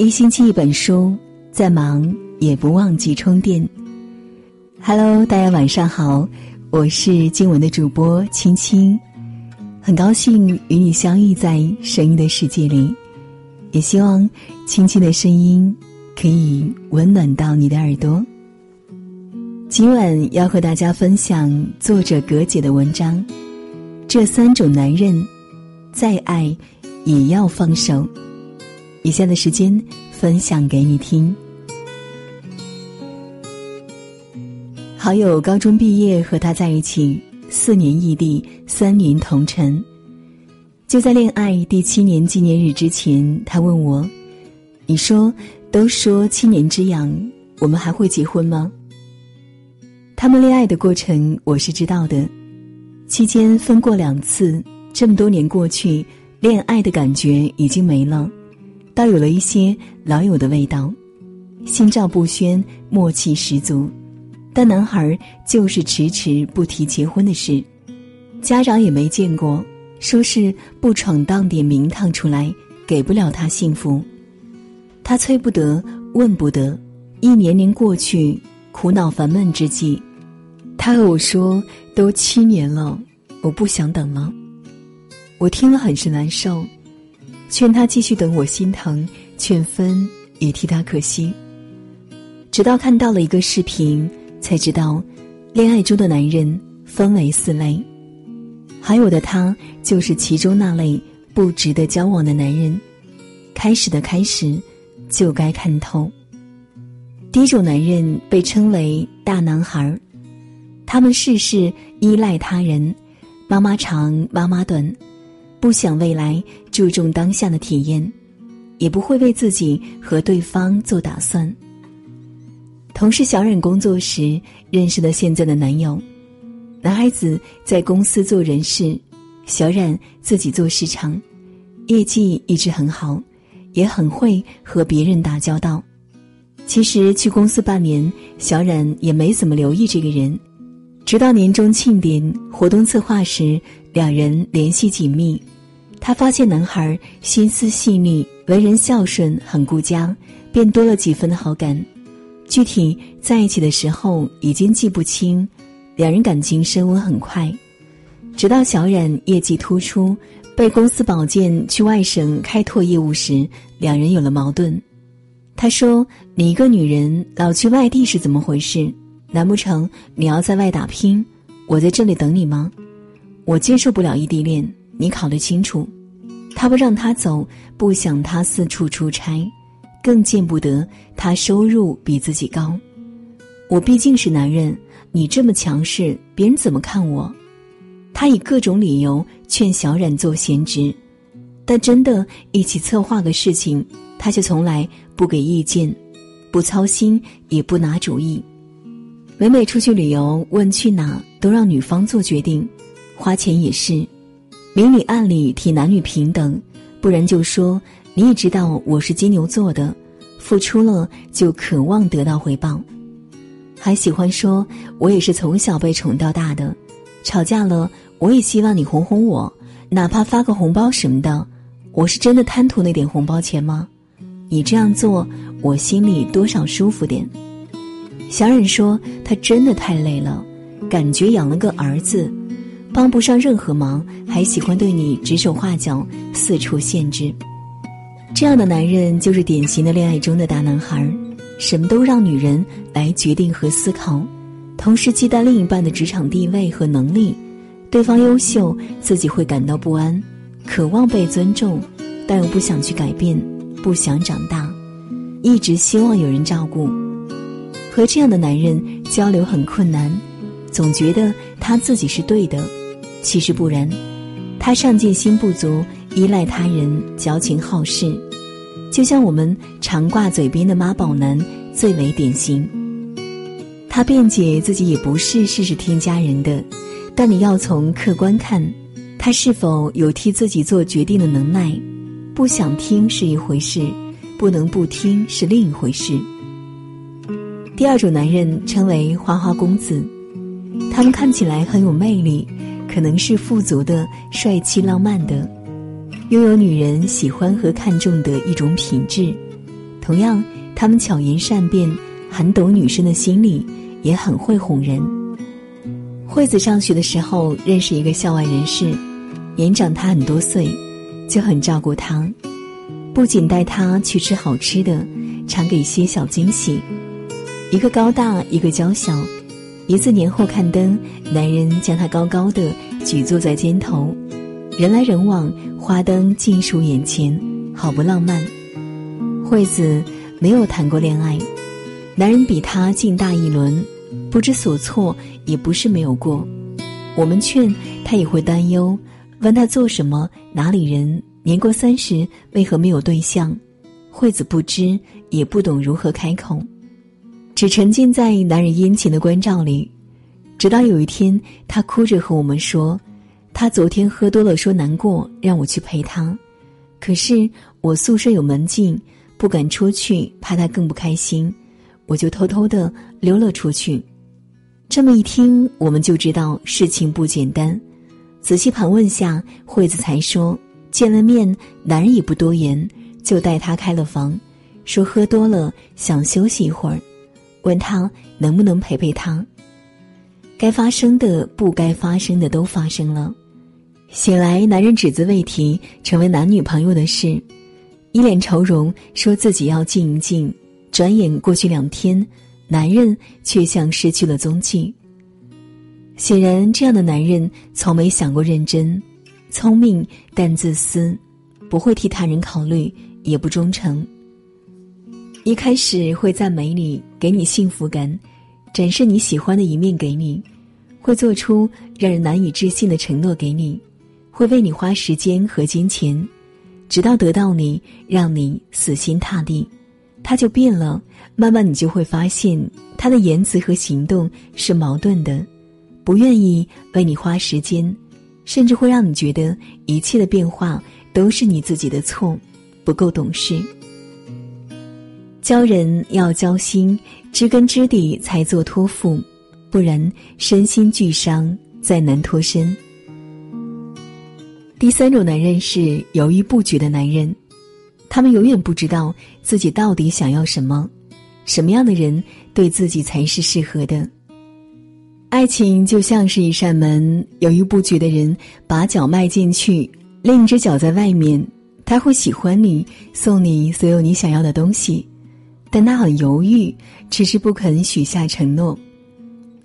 一星期一本书，再忙也不忘记充电。Hello，大家晚上好，我是今晚的主播青青，很高兴与你相遇在声音的世界里，也希望青青的声音可以温暖到你的耳朵。今晚要和大家分享作者葛姐的文章，这三种男人，再爱也要放手。以下的时间分享给你听。好友高中毕业和他在一起，四年异地，三年同城。就在恋爱第七年纪念日之前，他问我：“你说，都说七年之痒，我们还会结婚吗？”他们恋爱的过程我是知道的，期间分过两次，这么多年过去，恋爱的感觉已经没了。倒有了一些老友的味道，心照不宣，默契十足。但男孩就是迟迟不提结婚的事，家长也没见过，说是不闯荡点名堂出来，给不了他幸福。他催不得，问不得，一年年过去，苦恼烦闷之际，他和我说：“都七年了，我不想等了。”我听了很是难受。劝他继续等我心疼，劝分也替他可惜。直到看到了一个视频，才知道，恋爱中的男人分为四类，还有的他就是其中那类不值得交往的男人。开始的开始，就该看透。第一种男人被称为大男孩，他们事事依赖他人，妈妈长妈妈短。不想未来，注重当下的体验，也不会为自己和对方做打算。同事小冉工作时认识了现在的男友，男孩子在公司做人事，小冉自己做市场，业绩一直很好，也很会和别人打交道。其实去公司半年，小冉也没怎么留意这个人，直到年终庆典活动策划时，两人联系紧密。他发现男孩心思细腻，为人孝顺，很顾家，便多了几分的好感。具体在一起的时候已经记不清，两人感情升温很快。直到小冉业绩突出，被公司保荐去外省开拓业务时，两人有了矛盾。他说：“你一个女人老去外地是怎么回事？难不成你要在外打拼，我在这里等你吗？我接受不了异地恋。”你考虑清楚，他不让他走，不想他四处出差，更见不得他收入比自己高。我毕竟是男人，你这么强势，别人怎么看我？他以各种理由劝小冉做闲职，但真的一起策划个事情，他却从来不给意见，不操心，也不拿主意。每每出去旅游，问去哪，都让女方做决定，花钱也是。明里暗里提男女平等，不然就说你也知道我是金牛座的，付出了就渴望得到回报，还喜欢说我也是从小被宠到大的，吵架了我也希望你哄哄我，哪怕发个红包什么的，我是真的贪图那点红包钱吗？你这样做我心里多少舒服点。小冉说他真的太累了，感觉养了个儿子。帮不上任何忙，还喜欢对你指手画脚、四处限制，这样的男人就是典型的恋爱中的大男孩，什么都让女人来决定和思考，同时期待另一半的职场地位和能力，对方优秀，自己会感到不安，渴望被尊重，但又不想去改变，不想长大，一直希望有人照顾，和这样的男人交流很困难，总觉得他自己是对的。其实不然，他上进心不足，依赖他人，矫情好事，就像我们常挂嘴边的妈宝男最为典型。他辩解自己也不是事事听家人的，但你要从客观看，他是否有替自己做决定的能耐？不想听是一回事，不能不听是另一回事。第二种男人称为花花公子，他们看起来很有魅力。可能是富足的、帅气浪漫的，拥有女人喜欢和看重的一种品质，同样，他们巧言善辩，很懂女生的心理，也很会哄人。惠子上学的时候认识一个校外人士，年长她很多岁，就很照顾她，不仅带她去吃好吃的，常给些小惊喜。一个高大，一个娇小。一次年后看灯，男人将她高高的举坐在肩头，人来人往，花灯尽数眼前，好不浪漫。惠子没有谈过恋爱，男人比她进大一轮，不知所措也不是没有过。我们劝他也会担忧，问他做什么，哪里人，年过三十为何没有对象？惠子不知，也不懂如何开口。只沉浸在男人殷勤的关照里，直到有一天，他哭着和我们说：“他昨天喝多了，说难过，让我去陪他。可是我宿舍有门禁，不敢出去，怕他更不开心，我就偷偷的溜了出去。”这么一听，我们就知道事情不简单。仔细盘问下，惠子才说：“见了面，男人也不多言，就带他开了房，说喝多了想休息一会儿。”问他能不能陪陪他。该发生的、不该发生的都发生了。醒来，男人只字未提成为男女朋友的事，一脸愁容，说自己要静一静。转眼过去两天，男人却像失去了踪迹。显然，这样的男人从没想过认真，聪明但自私，不会替他人考虑，也不忠诚。一开始会赞美你，给你幸福感，展示你喜欢的一面给你，会做出让人难以置信的承诺给你，会为你花时间和金钱，直到得到你，让你死心塌地，他就变了。慢慢你就会发现，他的言辞和行动是矛盾的，不愿意为你花时间，甚至会让你觉得一切的变化都是你自己的错，不够懂事。教人要交心，知根知底才做托付，不然身心俱伤，再难脱身。第三种男人是犹豫不决的男人，他们永远不知道自己到底想要什么，什么样的人对自己才是适合的。爱情就像是一扇门，犹豫不决的人把脚迈进去，另一只脚在外面，他会喜欢你，送你所有你想要的东西。但他很犹豫，迟迟不肯许下承诺，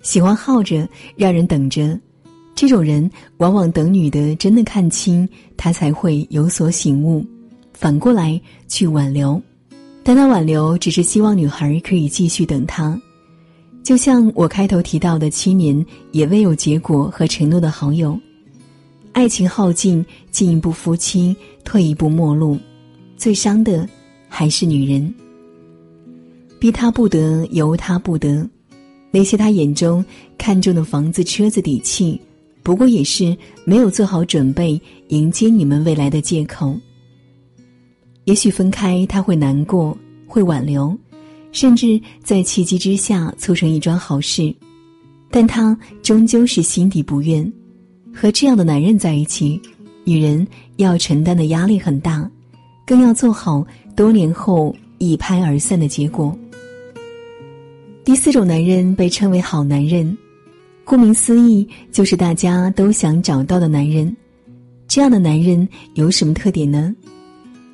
喜欢耗着，让人等着。这种人往往等女的真的看清他，才会有所醒悟，反过来去挽留。但他挽留只是希望女孩可以继续等他，就像我开头提到的七年也未有结果和承诺的好友。爱情耗尽，进一步夫妻，退一步陌路，最伤的还是女人。逼他不得，由他不得，那些他眼中看中的房子、车子、底气，不过也是没有做好准备迎接你们未来的借口。也许分开他会难过，会挽留，甚至在契机之下促成一桩好事，但他终究是心底不愿。和这样的男人在一起，女人要承担的压力很大，更要做好多年后一拍而散的结果。第四种男人被称为好男人，顾名思义，就是大家都想找到的男人。这样的男人有什么特点呢？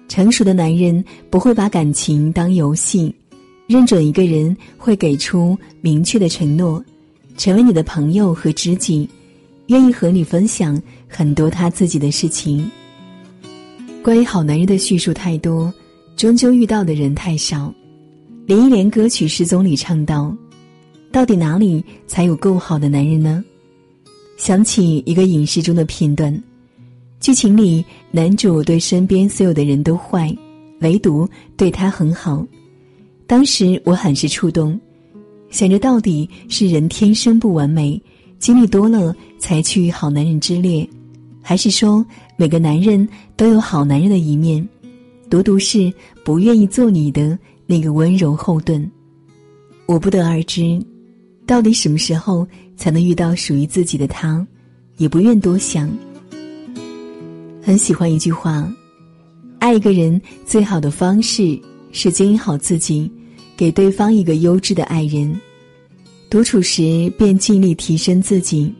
成熟的男人不会把感情当游戏，认准一个人会给出明确的承诺，成为你的朋友和知己，愿意和你分享很多他自己的事情。关于好男人的叙述太多，终究遇到的人太少。林忆莲歌曲《失踪》里唱道：“到底哪里才有够好的男人呢？”想起一个影视中的片段，剧情里男主对身边所有的人都坏，唯独对他很好。当时我很是触动，想着到底是人天生不完美，经历多了才去好男人之列，还是说每个男人都有好男人的一面，独独是不愿意做你的？那个温柔后盾，我不得而知，到底什么时候才能遇到属于自己的他，也不愿多想。很喜欢一句话：爱一个人最好的方式是经营好自己，给对方一个优质的爱人。独处时便尽力提升自己，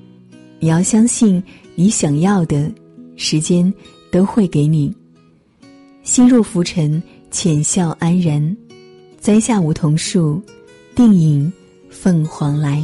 你要相信你想要的，时间都会给你。心若浮沉，浅笑安然，栽下梧桐树，定引凤凰来。